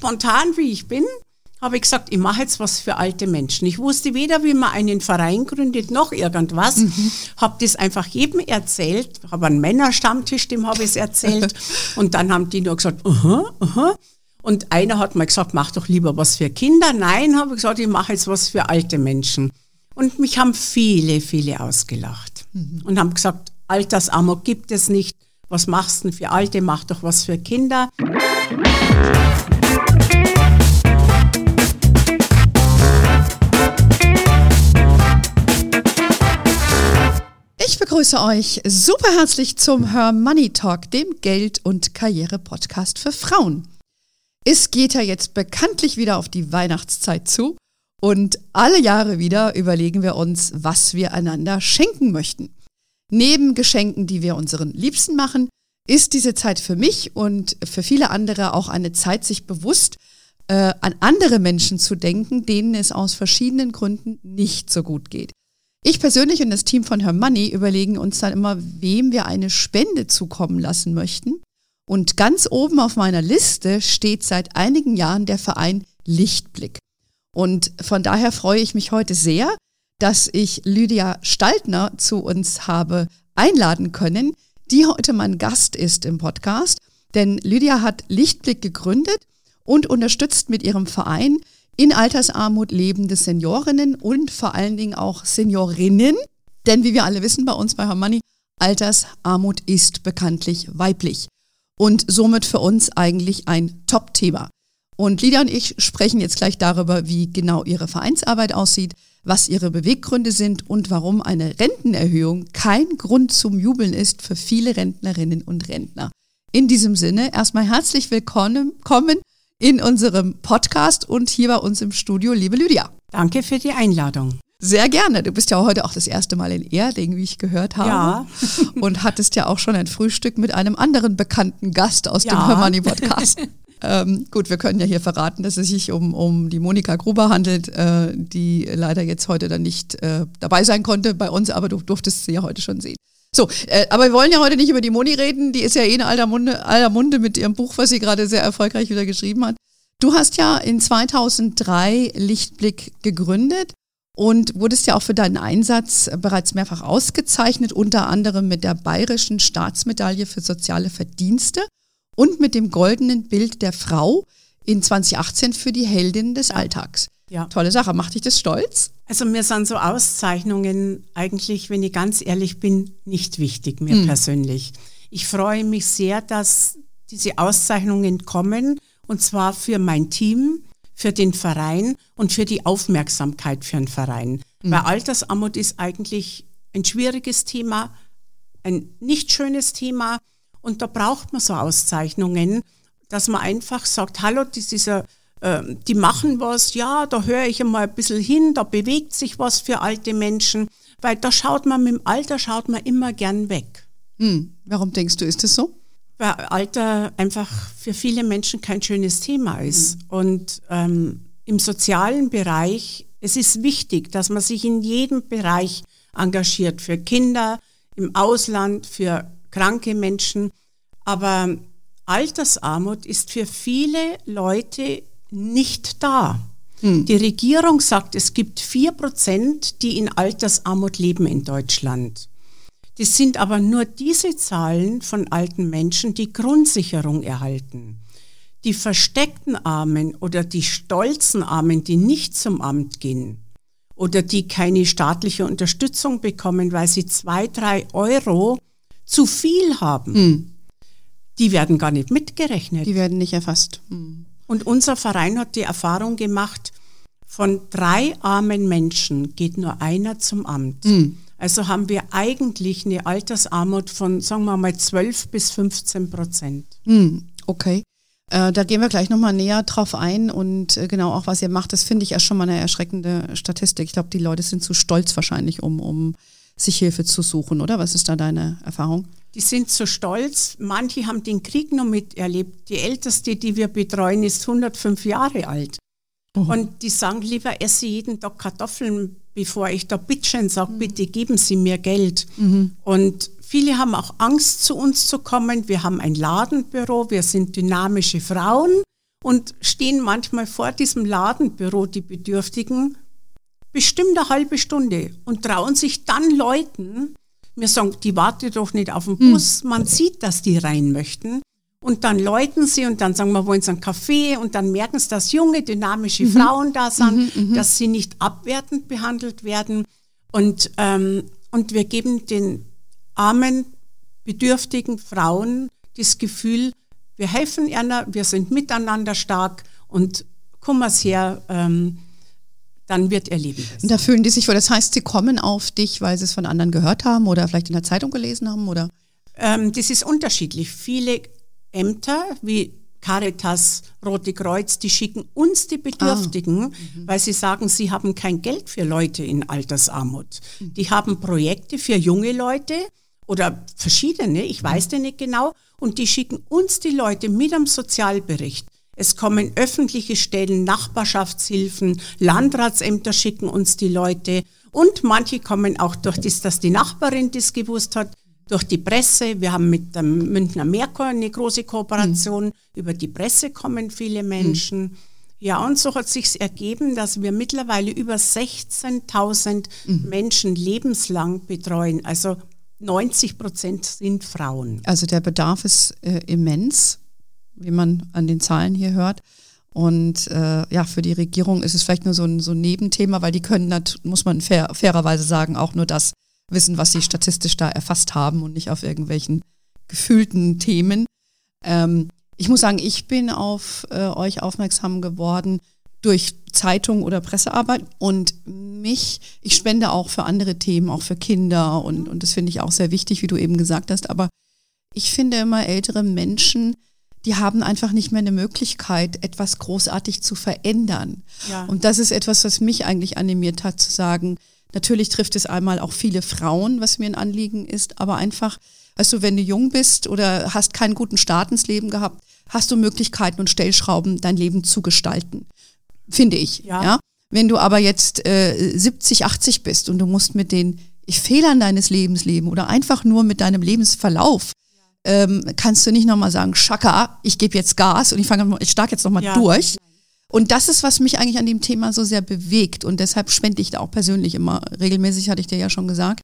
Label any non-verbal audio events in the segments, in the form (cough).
spontan wie ich bin, habe ich gesagt, ich mache jetzt was für alte Menschen. Ich wusste weder, wie man einen Verein gründet, noch irgendwas. Mhm. Habe das einfach jedem erzählt. Habe einen Männerstammtisch, dem habe ich es erzählt. (laughs) und dann haben die nur gesagt, aha, aha. Und einer hat mal gesagt, mach doch lieber was für Kinder. Nein, habe ich gesagt, ich mache jetzt was für alte Menschen. Und mich haben viele, viele ausgelacht. Mhm. Und haben gesagt, Altersamok gibt es nicht. Was machst du denn für Alte? Mach doch was für Kinder. Begrüße euch super herzlich zum Her Money Talk, dem Geld- und Karriere-Podcast für Frauen. Es geht ja jetzt bekanntlich wieder auf die Weihnachtszeit zu und alle Jahre wieder überlegen wir uns, was wir einander schenken möchten. Neben Geschenken, die wir unseren Liebsten machen, ist diese Zeit für mich und für viele andere auch eine Zeit, sich bewusst äh, an andere Menschen zu denken, denen es aus verschiedenen Gründen nicht so gut geht. Ich persönlich und das Team von Her Money überlegen uns dann immer, wem wir eine Spende zukommen lassen möchten. Und ganz oben auf meiner Liste steht seit einigen Jahren der Verein Lichtblick. Und von daher freue ich mich heute sehr, dass ich Lydia Staltner zu uns habe einladen können, die heute mein Gast ist im Podcast. Denn Lydia hat Lichtblick gegründet und unterstützt mit ihrem Verein in Altersarmut lebende Seniorinnen und vor allen Dingen auch Seniorinnen. Denn wie wir alle wissen bei uns bei Harmony, Altersarmut ist bekanntlich weiblich und somit für uns eigentlich ein Top-Thema. Und Lydia und ich sprechen jetzt gleich darüber, wie genau ihre Vereinsarbeit aussieht, was ihre Beweggründe sind und warum eine Rentenerhöhung kein Grund zum Jubeln ist für viele Rentnerinnen und Rentner. In diesem Sinne erstmal herzlich willkommen in unserem Podcast und hier bei uns im Studio, liebe Lydia. Danke für die Einladung. Sehr gerne. Du bist ja heute auch das erste Mal in Erding, wie ich gehört habe. Ja. (laughs) Und hattest ja auch schon ein Frühstück mit einem anderen bekannten Gast aus ja. dem Hermanni Podcast. (laughs) ähm, gut, wir können ja hier verraten, dass es sich um, um die Monika Gruber handelt, äh, die leider jetzt heute dann nicht äh, dabei sein konnte bei uns, aber du durftest sie ja heute schon sehen. So, äh, aber wir wollen ja heute nicht über die Moni reden. Die ist ja eh in alter Munde, alter Munde mit ihrem Buch, was sie gerade sehr erfolgreich wieder geschrieben hat. Du hast ja in 2003 Lichtblick gegründet und wurdest ja auch für deinen Einsatz bereits mehrfach ausgezeichnet, unter anderem mit der Bayerischen Staatsmedaille für soziale Verdienste und mit dem goldenen Bild der Frau in 2018 für die Heldin des Alltags. Ja. Tolle Sache. Macht dich das stolz? Also mir sind so Auszeichnungen eigentlich, wenn ich ganz ehrlich bin, nicht wichtig, mir hm. persönlich. Ich freue mich sehr, dass diese Auszeichnungen kommen und zwar für mein Team, für den Verein und für die Aufmerksamkeit für den Verein. Mhm. Weil Altersarmut ist eigentlich ein schwieriges Thema, ein nicht schönes Thema und da braucht man so Auszeichnungen, dass man einfach sagt, hallo, das ist ein ähm, die machen was, ja, da höre ich einmal ein bisschen hin, da bewegt sich was für alte Menschen, weil da schaut man mit dem Alter, schaut man immer gern weg. Hm. Warum denkst du, ist das so? Weil Alter einfach für viele Menschen kein schönes Thema ist. Mhm. Und ähm, im sozialen Bereich, es ist wichtig, dass man sich in jedem Bereich engagiert, für Kinder, im Ausland, für kranke Menschen. Aber Altersarmut ist für viele Leute nicht da. Hm. Die Regierung sagt, es gibt vier Prozent, die in Altersarmut leben in Deutschland. Das sind aber nur diese Zahlen von alten Menschen, die Grundsicherung erhalten. Die versteckten Armen oder die stolzen Armen, die nicht zum Amt gehen oder die keine staatliche Unterstützung bekommen, weil sie zwei, drei Euro zu viel haben, hm. die werden gar nicht mitgerechnet. Die werden nicht erfasst. Hm. Und unser Verein hat die Erfahrung gemacht, von drei armen Menschen geht nur einer zum Amt. Mhm. Also haben wir eigentlich eine Altersarmut von, sagen wir mal, 12 bis 15 Prozent. Mhm. Okay. Äh, da gehen wir gleich nochmal näher drauf ein und äh, genau auch, was ihr macht, das finde ich erst schon mal eine erschreckende Statistik. Ich glaube, die Leute sind zu stolz wahrscheinlich, um, um sich Hilfe zu suchen, oder? Was ist da deine Erfahrung? Die sind so stolz. Manche haben den Krieg noch miterlebt. Die älteste, die wir betreuen, ist 105 Jahre alt. Oh. Und die sagen, lieber esse jeden Tag Kartoffeln, bevor ich da bitteschön sage, mhm. bitte geben Sie mir Geld. Mhm. Und viele haben auch Angst, zu uns zu kommen. Wir haben ein Ladenbüro, wir sind dynamische Frauen und stehen manchmal vor diesem Ladenbüro, die Bedürftigen, bestimmt eine halbe Stunde und trauen sich dann Leuten, wir sagen, die wartet doch nicht auf den hm. Bus, man sieht, dass die rein möchten. Und dann läuten sie und dann sagen wir, wollen sie einen Kaffee und dann merken sie, dass junge, dynamische mhm. Frauen da sind, mhm, mhm, dass sie nicht abwertend behandelt werden. Und, ähm, und wir geben den armen, bedürftigen Frauen das Gefühl, wir helfen ihnen, wir sind miteinander stark und komm mal her, ähm, dann wird ihr Leben besser. Und da fühlen die sich wohl, das heißt, sie kommen auf dich, weil sie es von anderen gehört haben oder vielleicht in der Zeitung gelesen haben, oder? Ähm, das ist unterschiedlich. Viele Ämter wie Caritas, Rote Kreuz, die schicken uns die Bedürftigen, ah. mhm. weil sie sagen, sie haben kein Geld für Leute in Altersarmut. Mhm. Die haben Projekte für junge Leute oder verschiedene, ich weiß mhm. nicht genau, und die schicken uns die Leute mit am Sozialbericht. Es kommen öffentliche Stellen, Nachbarschaftshilfen, Landratsämter schicken uns die Leute und manche kommen auch durch das, dass die Nachbarin das gewusst hat, durch die Presse. Wir haben mit dem Münchner Merkur eine große Kooperation. Mhm. Über die Presse kommen viele Menschen. Mhm. Ja, und so hat sich ergeben, dass wir mittlerweile über 16.000 mhm. Menschen lebenslang betreuen. Also 90 Prozent sind Frauen. Also der Bedarf ist äh, immens, wie man an den Zahlen hier hört. Und äh, ja, für die Regierung ist es vielleicht nur so ein, so ein Nebenthema, weil die können, muss man fair, fairerweise sagen, auch nur das wissen, was sie statistisch da erfasst haben und nicht auf irgendwelchen gefühlten Themen. Ähm, ich muss sagen, ich bin auf äh, euch aufmerksam geworden durch Zeitung oder Pressearbeit und mich, ich spende auch für andere Themen, auch für Kinder und, und das finde ich auch sehr wichtig, wie du eben gesagt hast. Aber ich finde immer ältere Menschen, die haben einfach nicht mehr eine Möglichkeit, etwas großartig zu verändern. Ja. Und das ist etwas, was mich eigentlich animiert hat zu sagen, Natürlich trifft es einmal auch viele Frauen, was mir ein Anliegen ist, aber einfach, du, wenn du jung bist oder hast keinen guten Start ins Leben gehabt, hast du Möglichkeiten und Stellschrauben, dein Leben zu gestalten. Finde ich. Ja. ja? Wenn du aber jetzt äh, 70, 80 bist und du musst mit den Fehlern deines Lebens leben oder einfach nur mit deinem Lebensverlauf, ähm, kannst du nicht nochmal sagen, Schaka, ich gebe jetzt Gas und ich fange, ich starte jetzt nochmal ja. durch. Und das ist, was mich eigentlich an dem Thema so sehr bewegt. Und deshalb spende ich da auch persönlich immer regelmäßig, hatte ich dir ja schon gesagt.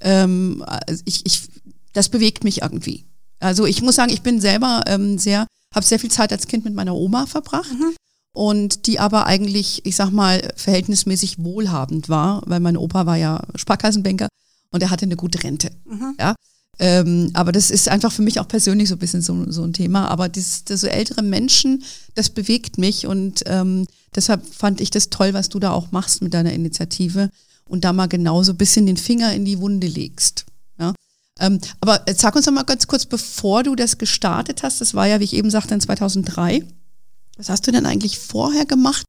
Ähm, ich, ich, das bewegt mich irgendwie. Also ich muss sagen, ich bin selber ähm, sehr, habe sehr viel Zeit als Kind mit meiner Oma verbracht. Mhm. Und die aber eigentlich, ich sag mal, verhältnismäßig wohlhabend war, weil mein Opa war ja Sparkassenbanker und er hatte eine gute Rente. Mhm. Ja. Ähm, aber das ist einfach für mich auch persönlich so ein bisschen so, so ein Thema. Aber das, das so ältere Menschen, das bewegt mich und ähm, deshalb fand ich das toll, was du da auch machst mit deiner Initiative und da mal genau so ein bisschen den Finger in die Wunde legst. Ja? Ähm, aber sag uns doch mal ganz kurz, bevor du das gestartet hast, das war ja, wie ich eben sagte, in 2003. Was hast du denn eigentlich vorher gemacht?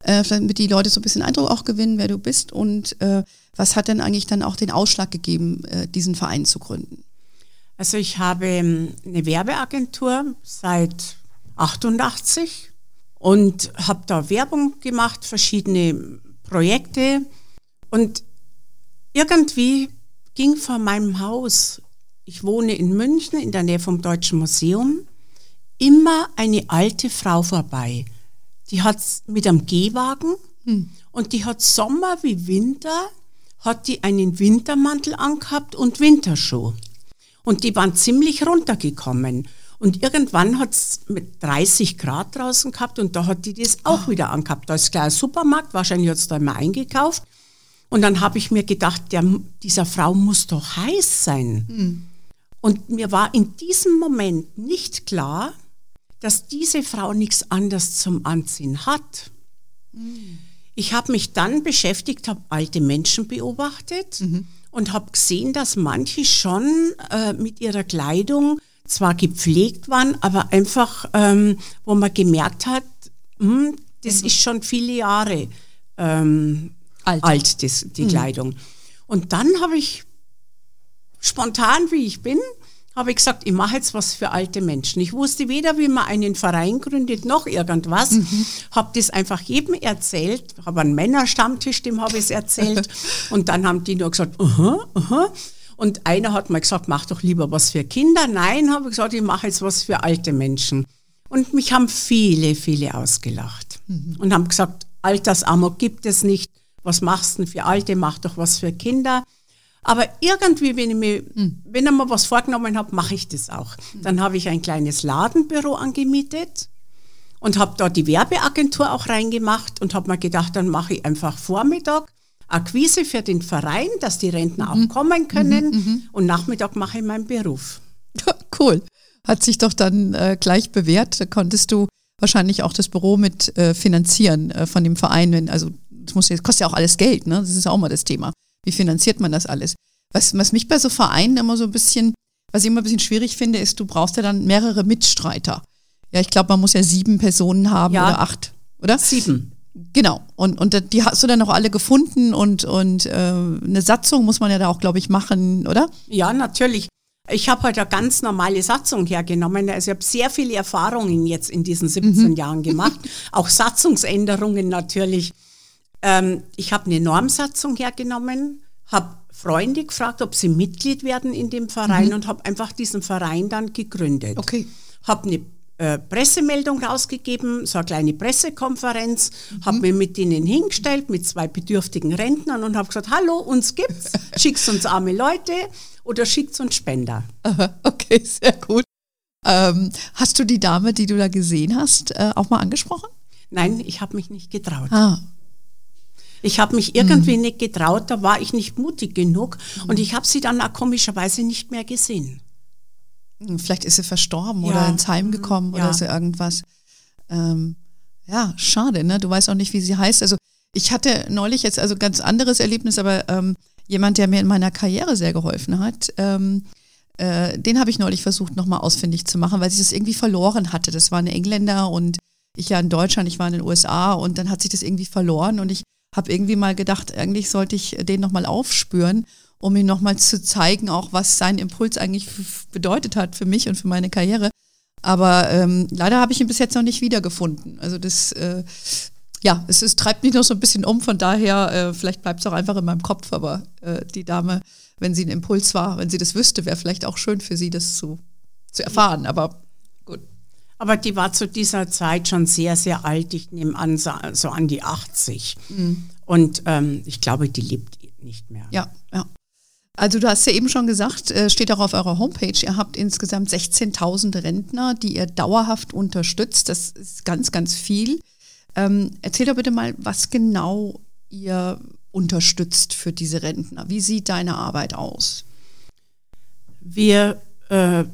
Äh, damit die Leute so ein bisschen Eindruck auch gewinnen, wer du bist und äh, was hat denn eigentlich dann auch den Ausschlag gegeben, äh, diesen Verein zu gründen? Also ich habe ähm, eine Werbeagentur seit 88 und habe da Werbung gemacht, verschiedene Projekte und irgendwie ging vor meinem Haus, ich wohne in München in der Nähe vom Deutschen Museum, immer eine alte Frau vorbei. Die hat mit einem Gehwagen hm. und die hat Sommer wie Winter, hat die einen Wintermantel angehabt und Winterschuh. Und die waren ziemlich runtergekommen. Und irgendwann hat es mit 30 Grad draußen gehabt und da hat die das auch oh. wieder angehabt. Da ist gleich ein Supermarkt, wahrscheinlich hat es da immer eingekauft. Und dann habe ich mir gedacht, der, dieser Frau muss doch heiß sein. Mhm. Und mir war in diesem Moment nicht klar, dass diese Frau nichts anderes zum Anziehen hat. Mhm. Ich habe mich dann beschäftigt, habe alte Menschen beobachtet. Mhm und habe gesehen, dass manche schon äh, mit ihrer Kleidung zwar gepflegt waren, aber einfach, ähm, wo man gemerkt hat, mh, hm, das mhm. ist schon viele Jahre ähm, alt, alt das, die mhm. Kleidung. Und dann habe ich spontan, wie ich bin, habe ich gesagt, ich mache jetzt was für alte Menschen. Ich wusste weder, wie man einen Verein gründet, noch irgendwas. Mhm. Habe das einfach jedem erzählt. Habe einen Männerstammtisch, dem habe ich es erzählt. (laughs) Und dann haben die nur gesagt, aha, aha. Und einer hat mal gesagt, mach doch lieber was für Kinder. Nein, habe ich gesagt, ich mache jetzt was für alte Menschen. Und mich haben viele, viele ausgelacht mhm. und haben gesagt, Altersamok gibt es nicht. Was machst du denn für Alte? Mach doch was für Kinder. Aber irgendwie, wenn ich mir, mhm. wenn ich mir was vorgenommen habe, mache ich das auch. Mhm. Dann habe ich ein kleines Ladenbüro angemietet und habe da die Werbeagentur auch reingemacht und habe mir gedacht, dann mache ich einfach Vormittag Akquise für den Verein, dass die Rentner auch mhm. kommen können mhm, mhm. und Nachmittag mache ich meinen Beruf. (laughs) Cool. Hat sich doch dann äh, gleich bewährt. Da konntest du wahrscheinlich auch das Büro mit äh, finanzieren äh, von dem Verein. Also das, muss, das kostet ja auch alles Geld, ne? Das ist auch mal das Thema. Wie finanziert man das alles? Was, was mich bei so Vereinen immer so ein bisschen, was ich immer ein bisschen schwierig finde, ist, du brauchst ja dann mehrere Mitstreiter. Ja, ich glaube, man muss ja sieben Personen haben ja, oder acht, oder? Sieben. Genau. Und, und die hast du dann auch alle gefunden und, und äh, eine Satzung muss man ja da auch, glaube ich, machen, oder? Ja, natürlich. Ich habe heute halt eine ganz normale Satzung hergenommen. Also ich habe sehr viele Erfahrungen jetzt in diesen 17 mhm. Jahren gemacht. (laughs) Auch Satzungsänderungen natürlich. Ähm, ich habe eine Normsatzung hergenommen, habe Freunde gefragt, ob sie Mitglied werden in dem Verein mhm. und habe einfach diesen Verein dann gegründet. Okay. Habe eine äh, Pressemeldung rausgegeben, so eine kleine Pressekonferenz, mhm. habe mich mit denen hingestellt, mit zwei bedürftigen Rentnern und habe gesagt, hallo, uns gibt's, (laughs) schickt uns arme Leute oder schickt uns Spender. okay, sehr gut. Ähm, hast du die Dame, die du da gesehen hast, äh, auch mal angesprochen? Nein, ich habe mich nicht getraut. Ah. Ich habe mich irgendwie mhm. nicht getraut, da war ich nicht mutig genug mhm. und ich habe sie dann auch komischerweise nicht mehr gesehen. Hm, vielleicht ist sie verstorben ja. oder ins Heim gekommen ja. oder so irgendwas. Ähm, ja, schade, ne? Du weißt auch nicht, wie sie heißt. Also ich hatte neulich jetzt also ganz anderes Erlebnis, aber ähm, jemand, der mir in meiner Karriere sehr geholfen hat, ähm, äh, den habe ich neulich versucht, nochmal ausfindig zu machen, weil sie das irgendwie verloren hatte. Das war ein Engländer und ich ja in Deutschland, ich war in den USA und dann hat sich das irgendwie verloren und ich habe irgendwie mal gedacht, eigentlich sollte ich den nochmal aufspüren um ihm nochmal zu zeigen, auch was sein Impuls eigentlich bedeutet hat für mich und für meine Karriere. Aber ähm, leider habe ich ihn bis jetzt noch nicht wiedergefunden. Also das, äh, ja, es, es, treibt mich noch so ein bisschen um. Von daher, äh, vielleicht bleibt es auch einfach in meinem Kopf. Aber äh, die Dame, wenn sie ein Impuls war, wenn sie das wüsste, wäre vielleicht auch schön für sie, das zu, zu erfahren. Aber. Aber die war zu dieser Zeit schon sehr, sehr alt. Ich nehme an, so, an die 80. Mhm. Und ähm, ich glaube, die lebt nicht mehr. Ja, ja. Also du hast ja eben schon gesagt, äh, steht auch auf eurer Homepage, ihr habt insgesamt 16.000 Rentner, die ihr dauerhaft unterstützt. Das ist ganz, ganz viel. Ähm, erzähl doch bitte mal, was genau ihr unterstützt für diese Rentner. Wie sieht deine Arbeit aus? Wir äh,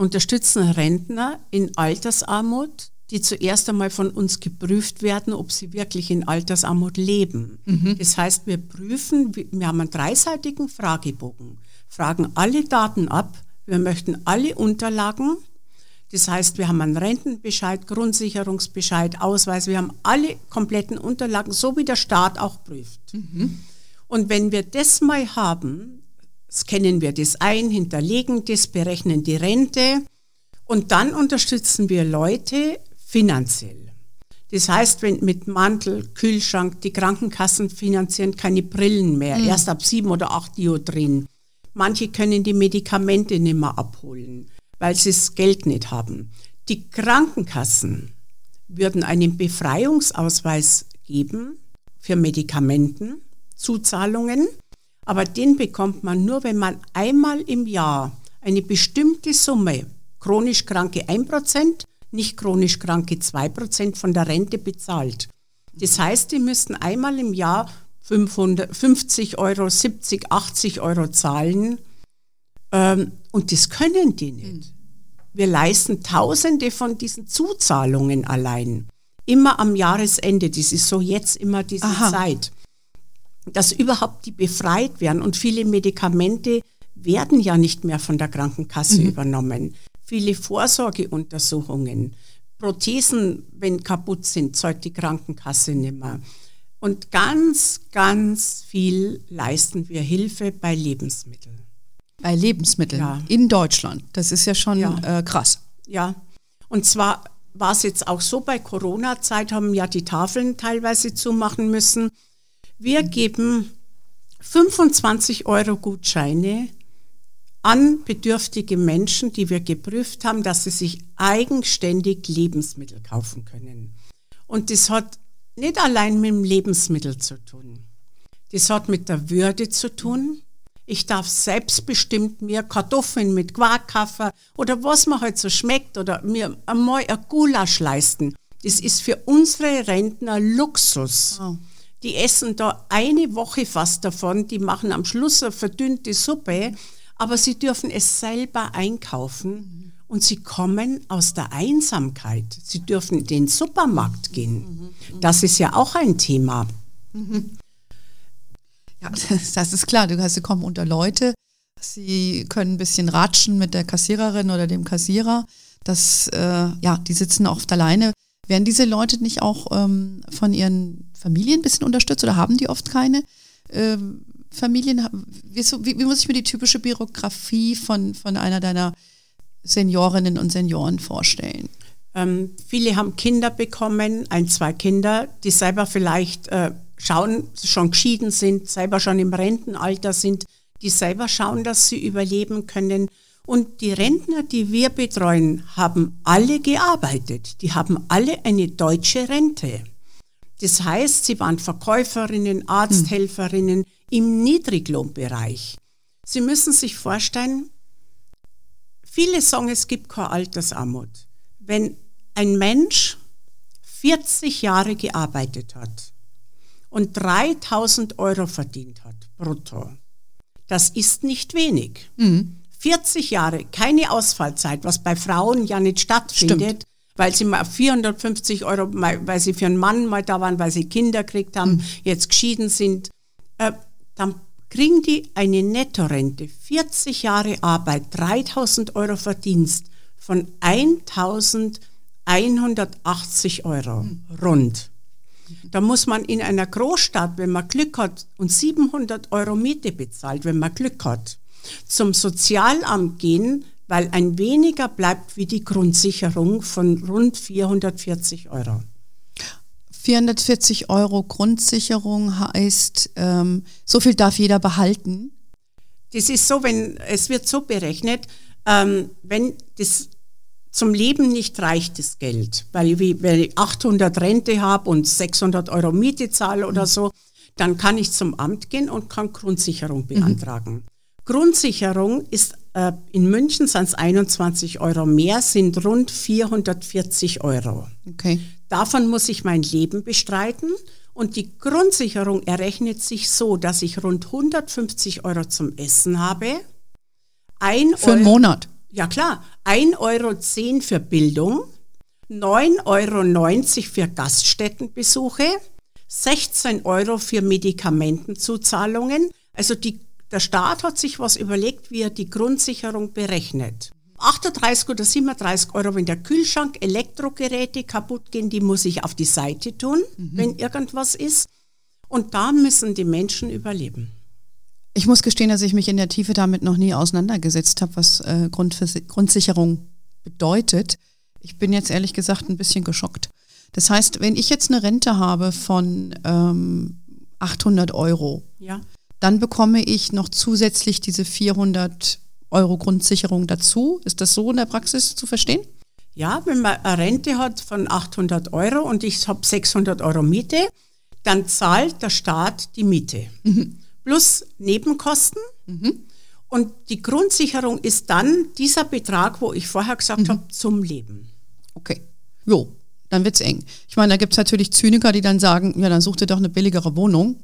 unterstützen Rentner in Altersarmut, die zuerst einmal von uns geprüft werden, ob sie wirklich in Altersarmut leben. Mhm. Das heißt, wir prüfen, wir haben einen dreiseitigen Fragebogen, fragen alle Daten ab, wir möchten alle Unterlagen. Das heißt, wir haben einen Rentenbescheid, Grundsicherungsbescheid, Ausweis, wir haben alle kompletten Unterlagen, so wie der Staat auch prüft. Mhm. Und wenn wir das mal haben, scannen wir das ein, hinterlegen das, berechnen die Rente und dann unterstützen wir Leute, finanziell. Das heißt, wenn mit Mantel, Kühlschrank, die Krankenkassen finanzieren keine Brillen mehr, mhm. erst ab sieben oder acht Diodrin. Manche können die Medikamente nicht mehr abholen, weil sie das Geld nicht haben. Die Krankenkassen würden einen Befreiungsausweis geben für Medikamenten, Zuzahlungen, aber den bekommt man nur, wenn man einmal im Jahr eine bestimmte Summe, chronisch Kranke 1%, nicht chronisch Kranke 2% von der Rente bezahlt. Das heißt, die müssten einmal im Jahr 550 Euro, 70, 80 Euro zahlen. Ähm, und das können die nicht. Wir leisten Tausende von diesen Zuzahlungen allein. Immer am Jahresende. Das ist so jetzt immer diese Aha. Zeit. Dass überhaupt die befreit werden. Und viele Medikamente werden ja nicht mehr von der Krankenkasse mhm. übernommen viele Vorsorgeuntersuchungen. Prothesen, wenn kaputt sind, zahlt die Krankenkasse nicht mehr. Und ganz, ganz viel leisten wir Hilfe bei Lebensmitteln. Bei Lebensmitteln ja. in Deutschland. Das ist ja schon ja. Äh, krass. Ja. Und zwar war es jetzt auch so, bei Corona-Zeit haben ja die Tafeln teilweise zumachen müssen. Wir geben 25 Euro Gutscheine an bedürftige Menschen, die wir geprüft haben, dass sie sich eigenständig Lebensmittel kaufen können. Und das hat nicht allein mit dem Lebensmittel zu tun. Das hat mit der Würde zu tun. Ich darf selbstbestimmt mir Kartoffeln mit Quarkkaffee oder was mir halt so schmeckt oder mir einmal ein Gulasch leisten. Das ist für unsere Rentner Luxus. Oh. Die essen da eine Woche fast davon, die machen am Schluss eine verdünnte Suppe, aber sie dürfen es selber einkaufen und sie kommen aus der Einsamkeit. Sie dürfen in den Supermarkt gehen. Das ist ja auch ein Thema. Ja, (laughs) das ist klar. Du hast, sie kommen unter Leute. Sie können ein bisschen ratschen mit der Kassiererin oder dem Kassierer. Das, äh, ja, die sitzen oft alleine. Werden diese Leute nicht auch ähm, von ihren Familien ein bisschen unterstützt oder haben die oft keine ähm, Familien? Wie, wie, wie, muss ich mir die typische Biografie von, von einer deiner Seniorinnen und Senioren vorstellen? Ähm, viele haben Kinder bekommen, ein, zwei Kinder, die selber vielleicht äh, schauen, schon geschieden sind, selber schon im Rentenalter sind, die selber schauen, dass sie überleben können. Und die Rentner, die wir betreuen, haben alle gearbeitet. Die haben alle eine deutsche Rente. Das heißt, sie waren Verkäuferinnen, Arzthelferinnen im Niedriglohnbereich. Sie müssen sich vorstellen, viele sagen, es gibt keine Altersarmut. Wenn ein Mensch 40 Jahre gearbeitet hat, und 3000 Euro verdient hat, brutto. Das ist nicht wenig. Mhm. 40 Jahre, keine Ausfallzeit, was bei Frauen ja nicht stattfindet, Stimmt. Weil sie mal 450 Euro, weil sie für einen Mann mal da waren, weil sie Kinder gekriegt haben, mhm. jetzt geschieden sind, äh, dann kriegen die eine Nettorente, 40 Jahre Arbeit, 3000 Euro Verdienst von 1180 Euro mhm. rund. Da muss man in einer Großstadt, wenn man Glück hat, und 700 Euro Miete bezahlt, wenn man Glück hat, zum Sozialamt gehen, weil ein weniger bleibt wie die Grundsicherung von rund 440 Euro. 440 Euro Grundsicherung heißt, ähm, so viel darf jeder behalten. Das ist so, wenn es wird so berechnet, ähm, wenn das zum Leben nicht reicht das Geld, weil ich, wenn ich 800 Rente habe und 600 Euro Miete zahle oder so, dann kann ich zum Amt gehen und kann Grundsicherung beantragen. Mhm. Grundsicherung ist äh, in München sind es 21 Euro mehr, sind rund 440 Euro. Okay. Davon muss ich mein Leben bestreiten und die Grundsicherung errechnet sich so, dass ich rund 150 Euro zum Essen habe. Ein Für einen Monat? Ja klar, 1,10 Euro für Bildung, 9,90 Euro für Gaststättenbesuche, 16 Euro für Medikamentenzuzahlungen. Also die, der Staat hat sich was überlegt, wie er die Grundsicherung berechnet. 38 oder 37 Euro, wenn der Kühlschrank, Elektrogeräte kaputt gehen, die muss ich auf die Seite tun, mhm. wenn irgendwas ist. Und da müssen die Menschen überleben. Ich muss gestehen, dass ich mich in der Tiefe damit noch nie auseinandergesetzt habe, was äh, Grundsicherung bedeutet. Ich bin jetzt ehrlich gesagt ein bisschen geschockt. Das heißt, wenn ich jetzt eine Rente habe von ähm, 800 Euro, ja. Dann bekomme ich noch zusätzlich diese 400 Euro Grundsicherung dazu. Ist das so in der Praxis zu verstehen? Ja, wenn man eine Rente hat von 800 Euro und ich habe 600 Euro Miete, dann zahlt der Staat die Miete. Mhm plus Nebenkosten. Mhm. Und die Grundsicherung ist dann dieser Betrag, wo ich vorher gesagt mhm. habe, zum Leben. Okay. Jo, dann wird es eng. Ich meine, da gibt es natürlich Zyniker, die dann sagen, ja, dann such dir doch eine billigere Wohnung.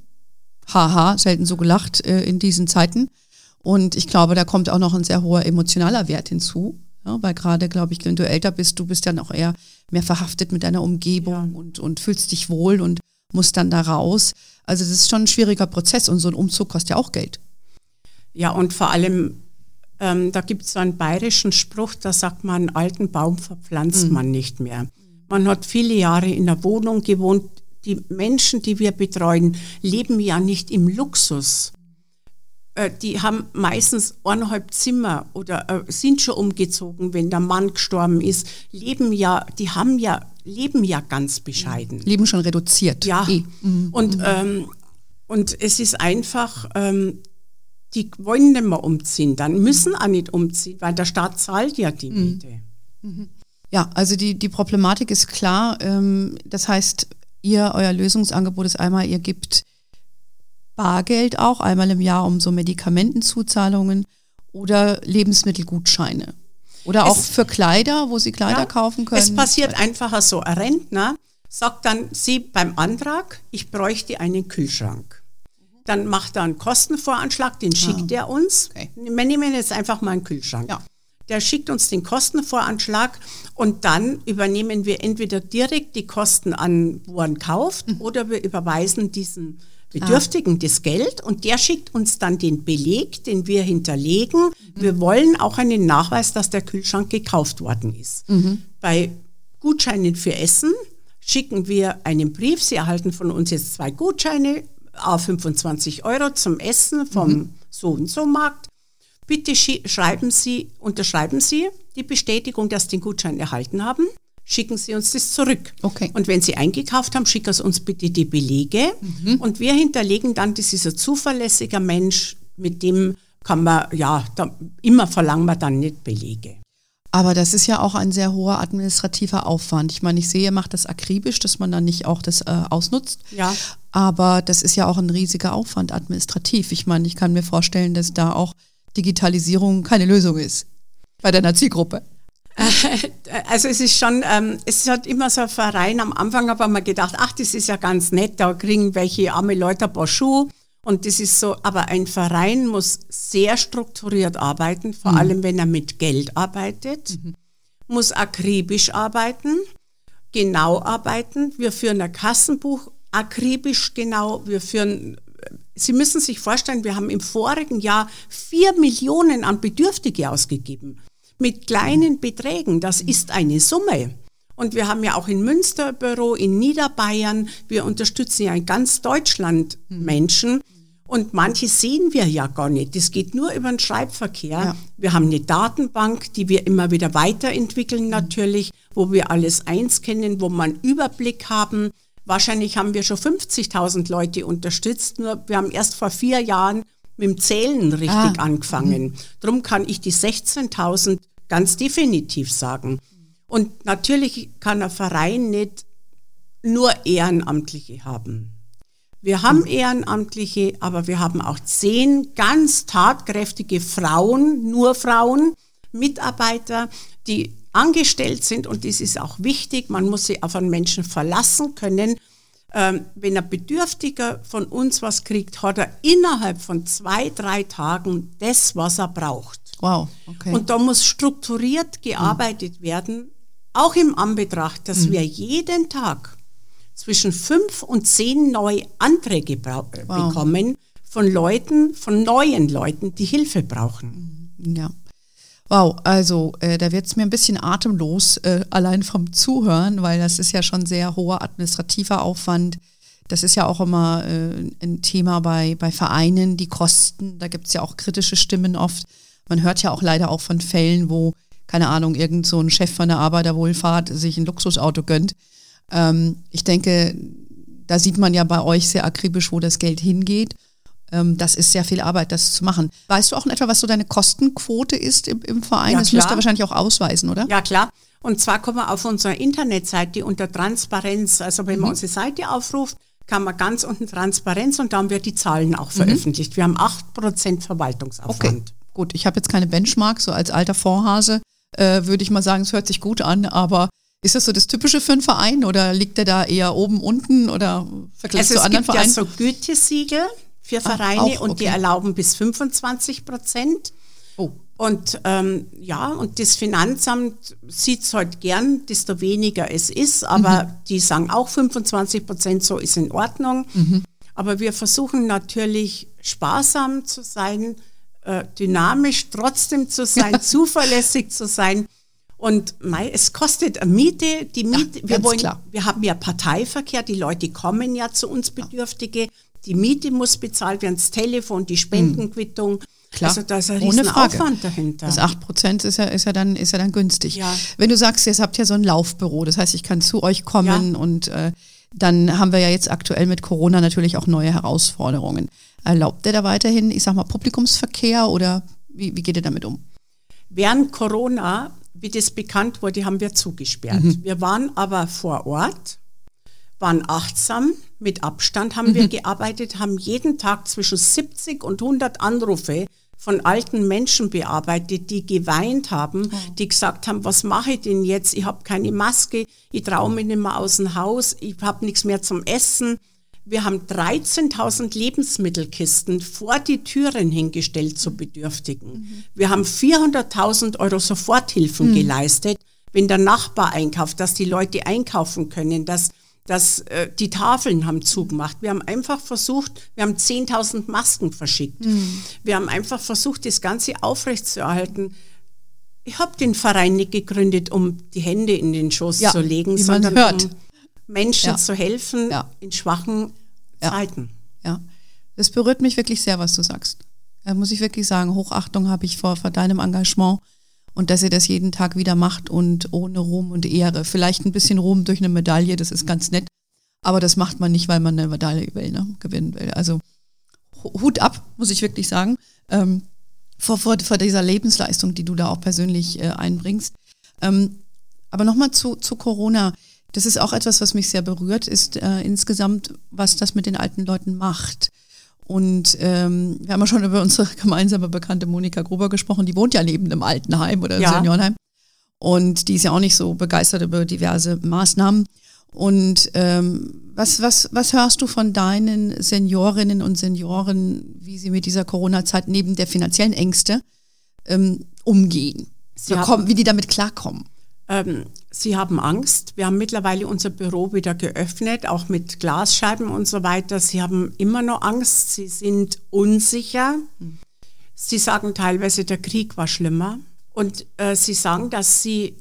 Haha, selten so gelacht äh, in diesen Zeiten. Und ich glaube, da kommt auch noch ein sehr hoher emotionaler Wert hinzu. Ja, weil gerade, glaube ich, wenn du älter bist, du bist dann auch eher mehr verhaftet mit deiner Umgebung ja. und, und fühlst dich wohl und musst dann da raus. Also das ist schon ein schwieriger Prozess und so ein Umzug kostet ja auch Geld. Ja, und vor allem, ähm, da gibt es so einen bayerischen Spruch, da sagt man, einen alten Baum verpflanzt mhm. man nicht mehr. Man hat viele Jahre in der Wohnung gewohnt. Die Menschen, die wir betreuen, leben ja nicht im Luxus. Äh, die haben meistens eineinhalb Zimmer oder äh, sind schon umgezogen, wenn der Mann gestorben ist, leben ja, die haben ja leben ja ganz bescheiden. Leben schon reduziert. Ja. E. Mhm. Und, mhm. ähm, und es ist einfach, ähm, die wollen nicht mehr umziehen, dann müssen auch nicht umziehen, weil der Staat zahlt ja die Miete. Ja, also die, die Problematik ist klar. Ähm, das heißt, ihr, euer Lösungsangebot ist einmal, ihr gibt Bargeld auch einmal im Jahr um so Medikamentenzuzahlungen oder Lebensmittelgutscheine. Oder auch Es- für Kleider, wo sie Kleider Ja, kaufen können. Es passiert einfacher so. Ein Rentner sagt dann sie beim Antrag, ich bräuchte einen Kühlschrank. Dann macht er einen Kostenvoranschlag, den schickt er uns. Okay. Wir nehmen jetzt einfach mal einen Kühlschrank. Ja. Der schickt uns den Kostenvoranschlag und dann übernehmen wir entweder direkt die Kosten an, wo er kauft, Mhm. oder wir überweisen diesen Bedürftigen das Geld und der schickt uns dann den Beleg, den wir hinterlegen. Mhm. Wir wollen auch einen Nachweis, dass der Kühlschrank gekauft worden ist. Mhm. Bei Gutscheinen für Essen schicken wir einen Brief. Sie erhalten von uns jetzt zwei Gutscheine, a 25 Euro zum Essen vom Mhm. so und so Markt. Bitte schreiben Sie, unterschreiben Sie die Bestätigung, dass Sie den Gutschein erhalten haben. Schicken Sie uns das zurück. Okay. Und wenn Sie eingekauft haben, schicken Sie uns bitte die Belege. Mhm. Und wir hinterlegen dann, das ist ein zuverlässiger Mensch, mit dem kann man, ja, da, immer verlangen wir dann nicht Belege. Aber das ist ja auch ein sehr hoher administrativer Aufwand. Ich meine, ich sehe, ihr macht das akribisch, dass man dann nicht auch das äh, ausnutzt. Ja. Aber das ist ja auch ein riesiger Aufwand administrativ. Ich meine, ich kann mir vorstellen, dass da auch Digitalisierung keine Lösung ist bei deiner Zielgruppe. Also es ist schon, ähm, es hat immer so ein Verein, am Anfang habe ich mir gedacht, ach, das ist ja ganz nett, da kriegen welche arme Leute ein paar Schuhe. Und das ist so, aber ein Verein muss sehr strukturiert arbeiten, vor allem wenn er mit Geld arbeitet, muss akribisch arbeiten, genau arbeiten. Wir führen ein Kassenbuch akribisch genau. Wir führen, Sie müssen sich vorstellen, wir haben im vorigen Jahr vier Millionen an Bedürftige ausgegeben. Mit kleinen Beträgen. Das ist eine Summe. Und wir haben ja auch in Münster Büro, in Niederbayern. Wir unterstützen ja in ganz Deutschland Menschen. Und manche sehen wir ja gar nicht. Das geht nur über den Schreibverkehr. Ja. Wir haben eine Datenbank, die wir immer wieder weiterentwickeln natürlich, wo wir alles eins kennen, wo wir einen Überblick haben. Wahrscheinlich haben wir schon 50.000 Leute unterstützt, nur wir haben erst vor vier Jahren mit dem Zählen richtig Ah, angefangen. Drum kann ich die 16.000 ganz definitiv sagen. Und natürlich kann ein Verein nicht nur Ehrenamtliche haben. Wir haben Ehrenamtliche, aber wir haben auch zehn ganz tatkräftige Frauen, nur Frauen, Mitarbeiter, die angestellt sind und das ist auch wichtig. Man muss sich auf einen Menschen verlassen können. Ähm, wenn ein Bedürftiger von uns was kriegt, hat er innerhalb von zwei, drei Tagen das, was er braucht. Wow, okay. Und da muss strukturiert gearbeitet werden, auch im Anbetracht, dass wir jeden Tag zwischen fünf und zehn neue Anträge Wow. bekommen von Leuten, von neuen Leuten, die Hilfe brauchen. Ja. Wow, also äh, da wird es mir ein bisschen atemlos, äh, allein vom Zuhören, weil das ist ja schon sehr hoher administrativer Aufwand. Das ist ja auch immer äh, ein Thema bei, bei Vereinen, die Kosten. Da gibt es ja auch kritische Stimmen oft. Man hört ja auch leider auch von Fällen, wo, keine Ahnung, irgend so ein Chef von der Arbeiterwohlfahrt sich ein Luxusauto gönnt. Ähm, ich denke, da sieht man ja bei euch sehr akribisch, wo das Geld hingeht. Ähm, das ist sehr viel Arbeit, das zu machen. Weißt du auch in etwa, was so deine Kostenquote ist im, im Verein? Ja, das müsst ihr wahrscheinlich auch ausweisen, oder? Ja, klar. Und zwar kann man auf unserer Internetseite unter Transparenz, also wenn man unsere Seite aufruft, kann man ganz unten Transparenz und dann wird die Zahlen auch veröffentlicht. Wir haben 8% Verwaltungsaufwand. Gut, ich habe jetzt keine Benchmark, so als alter Vorhase äh, würde ich mal sagen, es hört sich gut an, aber ist das so das Typische für einen Verein oder liegt der da eher oben, unten oder vergleicht Also zu es anderen gibt ja Vereinen? so Gütesiegel für Vereine auch, und die okay. erlauben bis 25 Prozent. oh, Und ähm, ja, und das Finanzamt sieht es halt gern, desto weniger es ist, aber Mhm. die sagen auch 25 Prozent, so ist in Ordnung. Mhm. Aber wir versuchen natürlich sparsam zu sein, äh, dynamisch trotzdem zu sein, zuverlässig zu sein. Und mei, es kostet eine Miete, die Miete, wir, ganz wollen, klar. wir haben ja Parteiverkehr, die Leute kommen ja zu uns Bedürftige, die Miete muss bezahlt werden, das Telefon, die Spendenquittung. Klar, also da ist ein ohne Frage. Aufwand dahinter. Das 8% ist ja, ist, ja dann, ist ja dann günstig. Ja. Wenn du sagst, jetzt habt ihr so ein Laufbüro, das heißt, ich kann zu euch kommen Ja. und äh, dann haben wir ja jetzt aktuell mit Corona natürlich auch neue Herausforderungen. Erlaubt ihr da weiterhin, ich sag mal, Publikumsverkehr oder wie, wie geht ihr damit um? Während Corona, wie das bekannt wurde, haben wir zugesperrt. Mhm. Wir waren aber vor Ort, waren achtsam, mit Abstand haben Mhm. wir gearbeitet, haben jeden Tag zwischen 70 und 100 Anrufe von alten Menschen bearbeitet, die geweint haben, Oh. die gesagt haben, was mache ich denn jetzt? Ich habe keine Maske, ich traue mich nicht mehr aus dem Haus, ich habe nichts mehr zum Essen. Wir haben 13.000 Lebensmittelkisten vor die Türen hingestellt zu Bedürftigen. Wir haben 400.000 Euro Soforthilfen geleistet, wenn der Nachbar einkauft, dass die Leute einkaufen können, dass, dass äh, die Tafeln haben zugemacht. Wir haben einfach versucht, wir haben 10.000 Masken verschickt. Wir haben einfach versucht, das Ganze aufrechtzuerhalten. Ich habe den Verein nicht gegründet, um die Hände in den Schoß Ja, zu legen, sondern um Menschen Ja. zu helfen Ja. in schwachen. Zeiten. Ja, das berührt mich wirklich sehr, was du sagst. Da muss ich wirklich sagen, Hochachtung habe ich vor, vor deinem Engagement und dass ihr das jeden Tag wieder macht und ohne Ruhm und Ehre. Vielleicht ein bisschen Ruhm durch eine Medaille, das ist ganz nett, aber das macht man nicht, weil man eine Medaille will, ne, gewinnen will. Also Hu- Hut ab, muss ich wirklich sagen, ähm, vor, vor, vor dieser Lebensleistung, die du da auch persönlich äh, einbringst. Ähm, aber nochmal zu, zu Corona. Das ist auch etwas, was mich sehr berührt, ist äh, insgesamt, was das mit den alten Leuten macht. Und ähm, wir haben ja schon über unsere gemeinsame Bekannte Monika Gruber gesprochen, die wohnt ja neben einem Altenheim oder Ja. Seniorenheim. Und die ist ja auch nicht so begeistert über diverse Maßnahmen. Und ähm, was, was, was hörst du von deinen Seniorinnen und Senioren, wie sie mit dieser Corona-Zeit neben der finanziellen Ängste ähm, umgehen? Wie kommen- wie die damit klarkommen? Ähm, sie haben Angst. Wir haben mittlerweile unser Büro wieder geöffnet, auch mit Glasscheiben und so weiter. Sie haben immer noch Angst. Sie sind unsicher. Sie sagen teilweise, der Krieg war schlimmer. Und äh, sie sagen, dass sie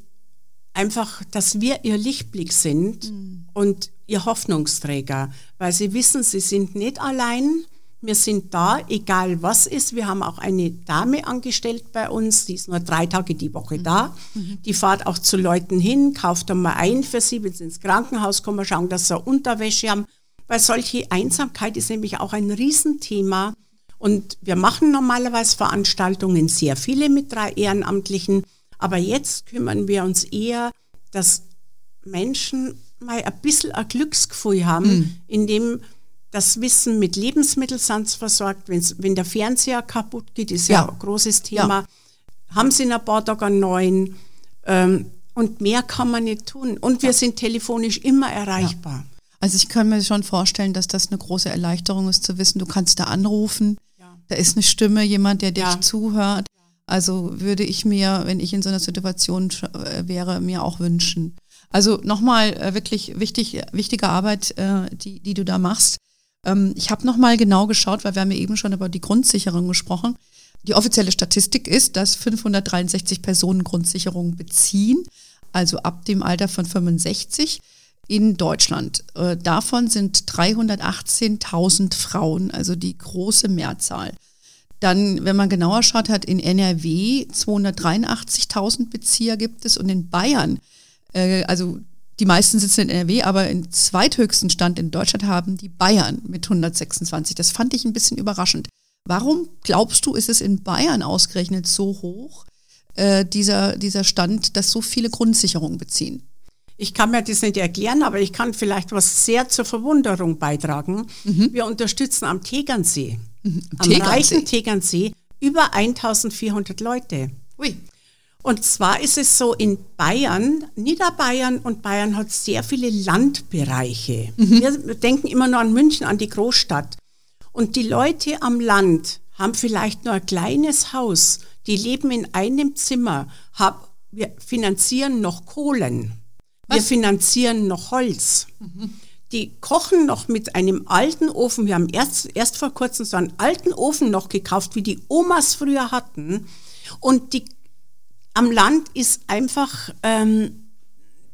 einfach, dass wir ihr Lichtblick sind und ihr Hoffnungsträger, weil sie wissen, sie sind nicht allein. Wir sind da, egal was ist. Wir haben auch eine Dame angestellt bei uns, die ist nur drei Tage die Woche da. Die fährt auch zu Leuten hin, kauft dann mal ein für sie, wenn sie ins Krankenhaus kommen, schauen, dass sie Unterwäsche haben. Weil solche Einsamkeit ist nämlich auch ein Riesenthema. Und wir machen normalerweise Veranstaltungen, sehr viele mit drei Ehrenamtlichen. Aber jetzt kümmern wir uns eher, dass Menschen mal ein bisschen ein Glücksgefühl haben, indem das Wissen mit sie versorgt. Wenn's, wenn der Fernseher kaputt geht, ist ja, Ja. ein großes Thema. Haben sie in ein paar Tagen einen neuen. Ähm, und mehr kann man nicht tun. Und wir sind telefonisch immer erreichbar. Also ich kann mir schon vorstellen, dass das eine große Erleichterung ist zu wissen, du kannst da anrufen, Ja. da ist eine Stimme, jemand, der dich Ja. zuhört. Also würde ich mir, wenn ich in so einer Situation äh, wäre, mir auch wünschen. Also nochmal äh, wirklich wichtig, wichtige Arbeit, äh, die, die du da machst. Ähm, ich habe nochmal genau geschaut, weil wir haben ja eben schon über die Grundsicherung gesprochen. Die offizielle Statistik ist, dass 563 Personen Grundsicherung beziehen, also ab dem Alter von 65 in Deutschland. Äh, davon sind 318.000 Frauen, also die große Mehrzahl. Dann, wenn man genauer schaut, hat in NRW 283.000 Bezieher gibt es und in Bayern, äh, also die meisten sitzen in NRW, aber den zweithöchsten Stand in Deutschland haben die Bayern mit 126. Das fand ich ein bisschen überraschend. Warum glaubst du, ist es in Bayern ausgerechnet so hoch, äh, dieser, dieser Stand, dass so viele Grundsicherungen beziehen? Ich kann mir das nicht erklären, aber ich kann vielleicht was sehr zur Verwunderung beitragen. Wir unterstützen am Tegernsee, am Mhm. Tegernsee. reichen Tegernsee, über 1400 Leute. Ui. Und zwar ist es so in Bayern, Niederbayern und Bayern hat sehr viele Landbereiche. Wir denken immer nur an München, an die Großstadt. Und die Leute am Land haben vielleicht nur ein kleines Haus, die leben in einem Zimmer, hab, wir finanzieren noch Kohlen, wir Was? finanzieren noch Holz. Die kochen noch mit einem alten Ofen. Wir haben erst, erst vor kurzem so einen alten Ofen noch gekauft, wie die Omas früher hatten. Und die, am Land ist einfach ähm,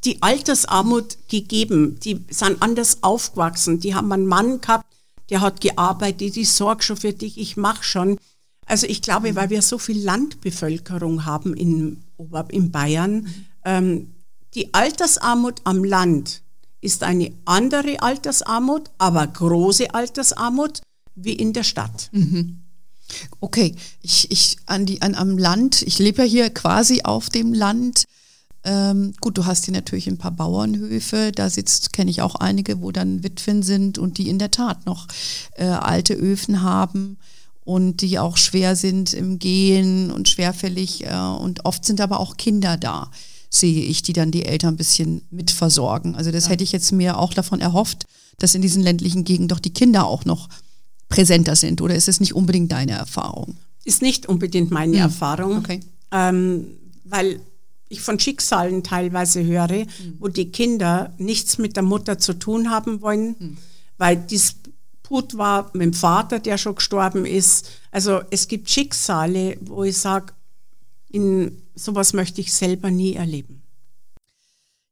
die Altersarmut gegeben. Die sind anders aufgewachsen. Die haben einen Mann gehabt, der hat gearbeitet, ich sorge schon für dich, ich mache schon. Also ich glaube, weil wir so viel Landbevölkerung haben in, in Bayern, ähm, die Altersarmut am Land ist eine andere Altersarmut, aber große Altersarmut wie in der Stadt. Mhm. Okay, ich, ich an die, an, am Land, ich lebe ja hier quasi auf dem Land. Ähm, gut, du hast hier natürlich ein paar Bauernhöfe, da sitzt, kenne ich auch einige, wo dann Witwen sind und die in der Tat noch äh, alte Öfen haben und die auch schwer sind im Gehen und schwerfällig äh, und oft sind aber auch Kinder da, sehe ich, die dann die Eltern ein bisschen mitversorgen. Also das ja. hätte ich jetzt mir auch davon erhofft, dass in diesen ländlichen Gegenden doch die Kinder auch noch präsenter sind oder ist es nicht unbedingt deine Erfahrung? Ist nicht unbedingt meine ja. Erfahrung, okay. ähm, weil ich von Schicksalen teilweise höre, mhm. wo die Kinder nichts mit der Mutter zu tun haben wollen, mhm. weil Disput war mit dem Vater, der schon gestorben ist. Also es gibt Schicksale, wo ich sage, in sowas möchte ich selber nie erleben.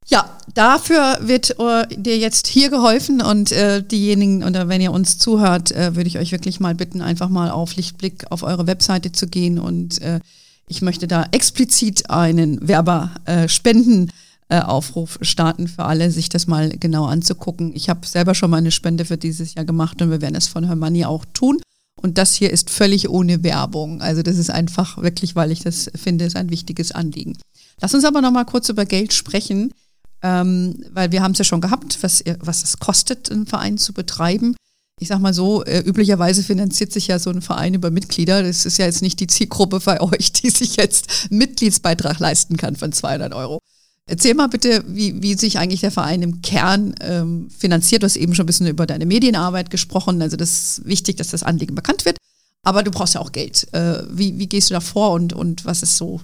Ja, dafür wird uh, dir jetzt hier geholfen und äh, diejenigen, oder wenn ihr uns zuhört, äh, würde ich euch wirklich mal bitten, einfach mal auf Lichtblick auf eure Webseite zu gehen und äh, ich möchte da explizit einen Werberspendenaufruf äh, starten für alle, sich das mal genau anzugucken. Ich habe selber schon mal eine Spende für dieses Jahr gemacht und wir werden es von Hermanni auch tun. Und das hier ist völlig ohne Werbung. Also das ist einfach wirklich, weil ich das finde, ist ein wichtiges Anliegen. Lass uns aber noch mal kurz über Geld sprechen, ähm, weil wir haben es ja schon gehabt, was, was es kostet, einen Verein zu betreiben ich sag mal so, äh, üblicherweise finanziert sich ja so ein Verein über Mitglieder. Das ist ja jetzt nicht die Zielgruppe bei (laughs) euch, die sich jetzt Mitgliedsbeitrag leisten kann von 200 Euro. Erzähl mal bitte, wie, wie sich eigentlich der Verein im Kern ähm, finanziert. Du hast eben schon ein bisschen über deine Medienarbeit gesprochen. Also das ist wichtig, dass das Anliegen bekannt wird. Aber du brauchst ja auch Geld. Äh, wie, wie gehst du da vor und, und was ist so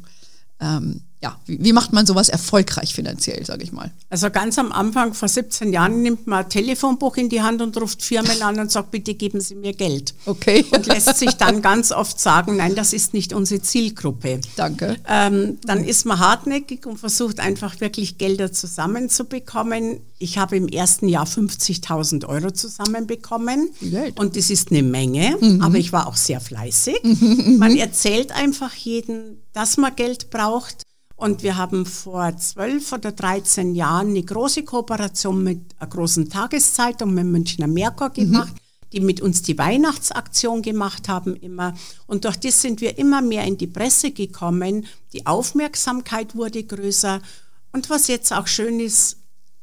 ähm, ja, wie, wie, macht man sowas erfolgreich finanziell, sage ich mal? Also ganz am Anfang, vor 17 Jahren, nimmt man ein Telefonbuch in die Hand und ruft Firmen an und sagt, bitte geben Sie mir Geld. Okay. Und lässt sich dann ganz oft sagen, nein, das ist nicht unsere Zielgruppe. Danke. Ähm, dann ist man hartnäckig und versucht einfach wirklich Gelder zusammenzubekommen. Ich habe im ersten Jahr 50.000 Euro zusammenbekommen. Geld. Und das ist eine Menge, mhm. aber ich war auch sehr fleißig. Mhm. (laughs) Man erzählt einfach jeden, dass man Geld braucht und wir haben vor zwölf oder 13 Jahren eine große Kooperation mit einer großen Tageszeitung, mit Münchner Merkur mhm. gemacht, mhm. die mit uns die Weihnachtsaktion gemacht haben immer. Und durch das sind wir immer mehr in die Presse gekommen. Die Aufmerksamkeit wurde größer. Und was jetzt auch schön ist,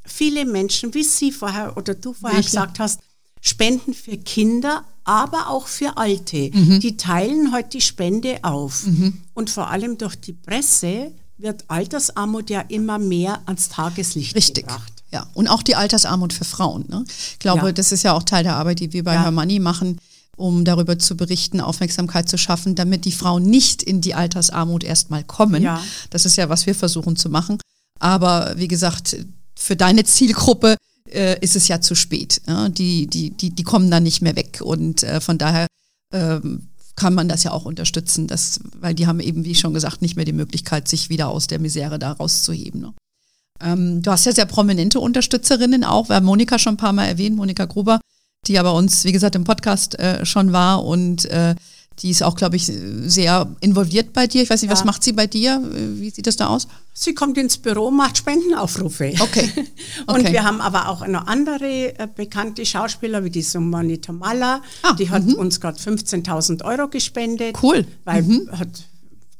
viele Menschen, wie Sie vorher oder du vorher Welche? gesagt hast, spenden für Kinder, aber auch für Alte. Mhm. Die teilen heute die Spende auf. Mhm. Und vor allem durch die Presse wird Altersarmut ja immer mehr ans Tageslicht Richtig. gebracht. Ja, und auch die Altersarmut für Frauen. Ne? Ich glaube, ja. das ist ja auch Teil der Arbeit, die wir bei ja. Hermanni machen, um darüber zu berichten, Aufmerksamkeit zu schaffen, damit die Frauen nicht in die Altersarmut erstmal kommen. Ja. Das ist ja, was wir versuchen zu machen. Aber wie gesagt, für deine Zielgruppe äh, ist es ja zu spät. Ja? Die, die, die, die kommen dann nicht mehr weg. Und äh, von daher ähm, kann man das ja auch unterstützen, dass, weil die haben eben, wie schon gesagt, nicht mehr die Möglichkeit, sich wieder aus der Misere da rauszuheben. Ne? Ähm, du hast ja sehr prominente Unterstützerinnen auch. Wir haben Monika schon ein paar Mal erwähnt, Monika Gruber, die ja bei uns, wie gesagt, im Podcast äh, schon war und äh, die ist auch, glaube ich, sehr involviert bei dir. Ich weiß nicht, ja. was macht sie bei dir? Wie sieht das da aus? Sie kommt ins Büro, macht Spendenaufrufe. Okay. (laughs) okay. Und wir haben aber auch noch andere äh, bekannte Schauspieler, wie die Sumani Tomala. Ah, die hat mhm. uns gerade 15.000 Euro gespendet. Cool. Weil mhm. hat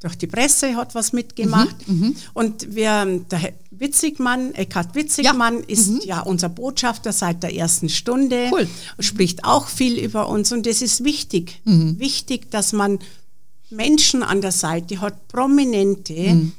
durch die Presse hat was mitgemacht. Mhm, mhm. und wir, der Witzigmann, Eckhard Witzigmann ja. ist mhm. ja unser Botschafter seit der ersten Stunde cool. und spricht auch viel über uns. Und das ist wichtig. Mhm. Wichtig, dass man Menschen an der Seite hat, Prominente, mhm.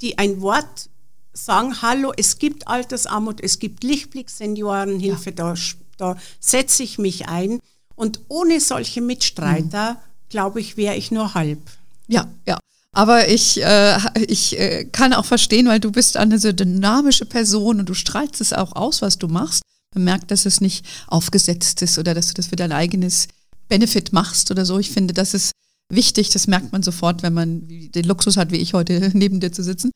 die ein Wort sagen, hallo, es gibt Altersarmut, es gibt Lichtblick Seniorenhilfe, ja. da, da setze ich mich ein. Und ohne solche Mitstreiter, mhm. glaube ich, wäre ich nur halb. Ja, ja. Aber ich, äh, ich äh, kann auch verstehen, weil du bist eine so dynamische Person und du strahlst es auch aus, was du machst. Man merkt, dass es nicht aufgesetzt ist oder dass du das für dein eigenes Benefit machst oder so. Ich finde, das ist wichtig. Das merkt man sofort, wenn man den Luxus hat, wie ich heute (laughs) neben dir zu sitzen.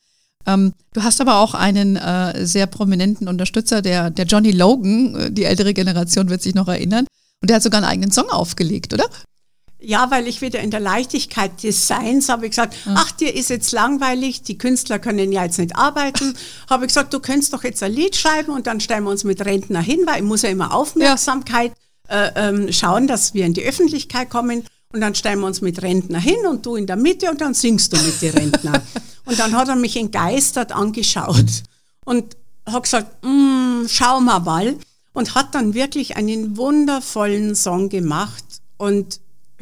Ähm, du hast aber auch einen äh, sehr prominenten Unterstützer, der, der Johnny Logan. Äh, die ältere Generation wird sich noch erinnern. Und der hat sogar einen eigenen Song aufgelegt, oder? Ja, weil ich wieder in der Leichtigkeit des Seins habe ich gesagt, ja. ach, dir ist jetzt langweilig, die Künstler können ja jetzt nicht arbeiten. (laughs) habe ich gesagt, du könntest doch jetzt ein Lied schreiben und dann stellen wir uns mit Rentner hin, weil ich muss ja immer Aufmerksamkeit ja. Äh, ähm, schauen, dass wir in die Öffentlichkeit kommen. Und dann stellen wir uns mit Rentner hin und du in der Mitte und dann singst du mit den Rentner. (laughs) und dann hat er mich entgeistert angeschaut und hat gesagt, mm, schau mal mal. Und hat dann wirklich einen wundervollen Song gemacht und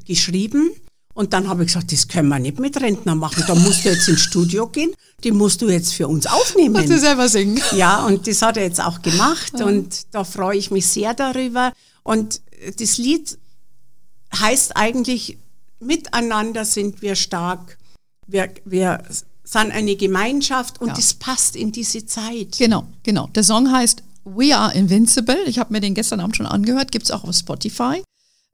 geschrieben. Und dann habe ich gesagt, das können wir nicht mit Rentner machen. Da musst du jetzt ins Studio gehen, die musst du jetzt für uns aufnehmen. Musst du selber singen. Ja, und das hat er jetzt auch gemacht ja. und da freue ich mich sehr darüber. Und das Lied heißt eigentlich, miteinander sind wir stark. Wir, wir sind eine Gemeinschaft und ja. das passt in diese Zeit. Genau, genau. Der Song heißt We Are Invincible. Ich habe mir den gestern Abend schon angehört, gibt es auch auf Spotify.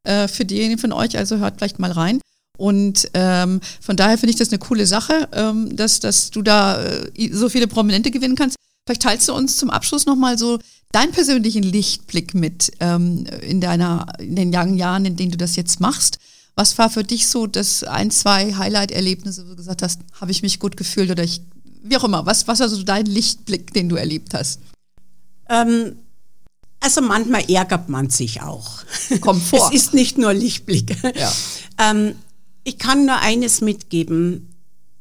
Äh, für diejenigen von euch, also hört vielleicht mal rein. Und ähm, von daher finde ich das eine coole Sache, ähm, dass, dass du da äh, so viele Prominente gewinnen kannst. Vielleicht teilst du uns zum Abschluss nochmal so deinen persönlichen Lichtblick mit ähm, in, deiner, in den langen Jahren, in denen du das jetzt machst. Was war für dich so das ein, zwei Highlight-Erlebnisse, wo du gesagt hast, habe ich mich gut gefühlt oder ich, wie auch immer, was, was war so dein Lichtblick, den du erlebt hast? Ähm, also manchmal ärgert man sich auch. Kommt (laughs) vor. Es ist nicht nur Lichtblick. Ja. ähm, ich kann nur eines mitgeben.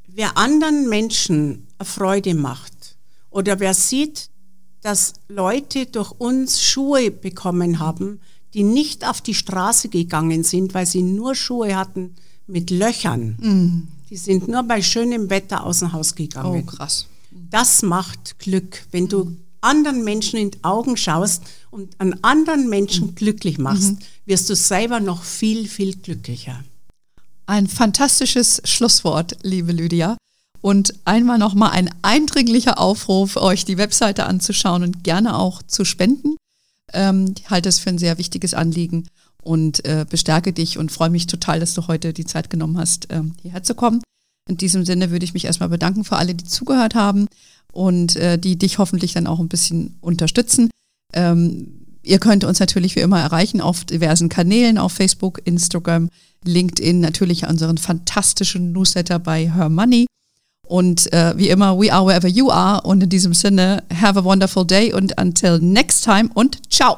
Wer anderen Menschen Freude macht oder wer sieht, dass Leute durch uns Schuhe bekommen haben, die nicht auf die Straße gegangen sind, weil sie nur Schuhe hatten mit Löchern. Mm. Die sind nur bei schönem Wetter aus dem Haus gegangen. Oh, krass. Das macht Glück, wenn du anderen Menschen in die Augen schaust und an anderen Menschen mm. glücklich machst, mhm. wirst du selber noch viel, viel glücklicher. Ein fantastisches Schlusswort, liebe Lydia. Und einmal nochmal ein eindringlicher Aufruf, euch die Webseite anzuschauen und gerne auch zu spenden. Ähm, ich halte es für ein sehr wichtiges Anliegen und äh, bestärke dich und freue mich total, dass du heute die Zeit genommen hast, ähm, hierher zu kommen. In diesem Sinne würde ich mich erstmal bedanken für alle, die zugehört haben und äh, die dich hoffentlich dann auch ein bisschen unterstützen. Ähm, ihr könnt uns natürlich wie immer erreichen auf diversen Kanälen, auf Facebook, Instagram, LinkedIn, natürlich unseren fantastischen Newsletter bei Her Money. Und äh, wie immer, we are wherever you are. Und in diesem Sinne, have a wonderful day und until next time und ciao.